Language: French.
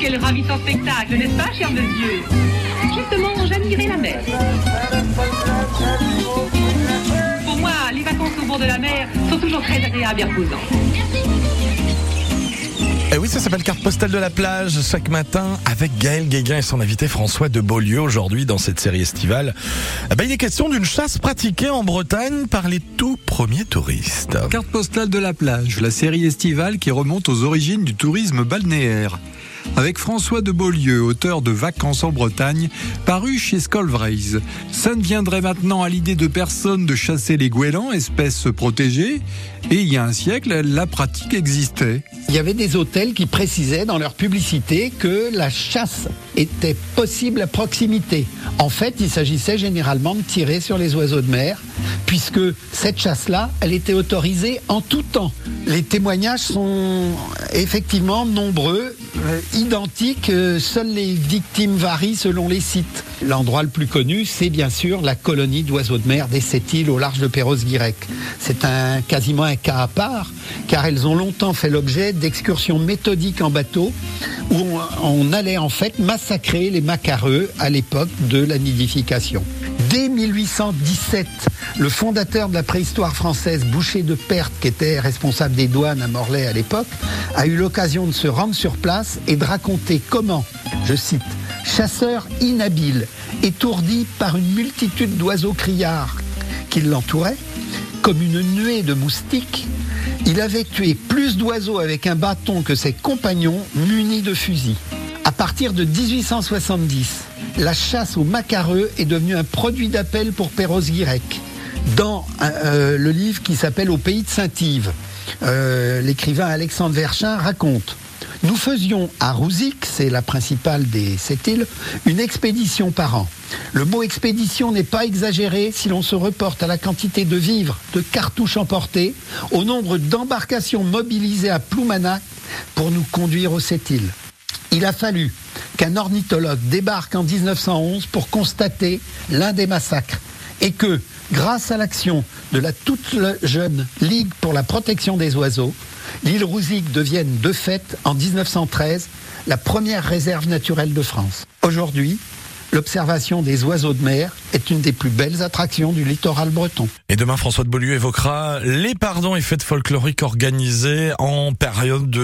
Quel ravissant spectacle, n'est-ce pas, cher monsieur Justement, j'admirais la mer. Pour moi, les vacances au bord de la mer sont toujours très agréables et reposantes. Eh oui, ça s'appelle Carte postale de la plage chaque matin avec Gaël Guéguin et son invité François de Beaulieu aujourd'hui dans cette série estivale. Eh ben, il est question d'une chasse pratiquée en Bretagne par les tout premiers touristes. Carte postale de la plage, la série estivale qui remonte aux origines du tourisme balnéaire. Avec François de Beaulieu, auteur de Vacances en Bretagne, paru chez Scolvraise. Ça ne viendrait maintenant à l'idée de personne de chasser les goélands, espèces protégées, et il y a un siècle, la pratique existait. Il y avait des hôtels qui précisaient dans leur publicité que la chasse était possible à proximité. En fait, il s'agissait généralement de tirer sur les oiseaux de mer, puisque cette chasse-là, elle était autorisée en tout temps. Les témoignages sont effectivement nombreux, identiques, euh, seules les victimes varient selon les sites. L'endroit le plus connu, c'est bien sûr la colonie d'oiseaux de mer des Sept-Îles au large de Perros-Guirec. C'est un, quasiment un cas à part, car elles ont longtemps fait l'objet d'excursions méthodiques en bateau, où on allait en fait massacrer les macareux à l'époque de la nidification. Dès 1817, le fondateur de la préhistoire française, Boucher de Perthes, qui était responsable des douanes à Morlaix à l'époque, a eu l'occasion de se rendre sur place et de raconter comment, je cite, chasseur inhabile, étourdi par une multitude d'oiseaux criards qui l'entouraient, comme une nuée de moustiques, il avait tué plus d'oiseaux avec un bâton que ses compagnons munis de fusils. À partir de 1870, la chasse aux macareux est devenue un produit d'appel pour Perros-Guirec. Dans euh, le livre qui s'appelle Au pays de Saint-Yves, euh, l'écrivain Alexandre Verchin raconte Nous faisions à Rouzic, c'est la principale des sept îles, une expédition par an. Le mot expédition n'est pas exagéré si l'on se reporte à la quantité de vivres, de cartouches emportées, au nombre d'embarcations mobilisées à Ploumanac pour nous conduire aux sept îles. Il a fallu qu'un ornithologue débarque en 1911 pour constater l'un des massacres et que, grâce à l'action de la toute jeune Ligue pour la protection des oiseaux, l'île Rouzic devienne de fait, en 1913, la première réserve naturelle de France. Aujourd'hui, l'observation des oiseaux de mer est une des plus belles attractions du littoral breton. Et demain, François de Beaulieu évoquera les pardons et fêtes folkloriques organisées en période de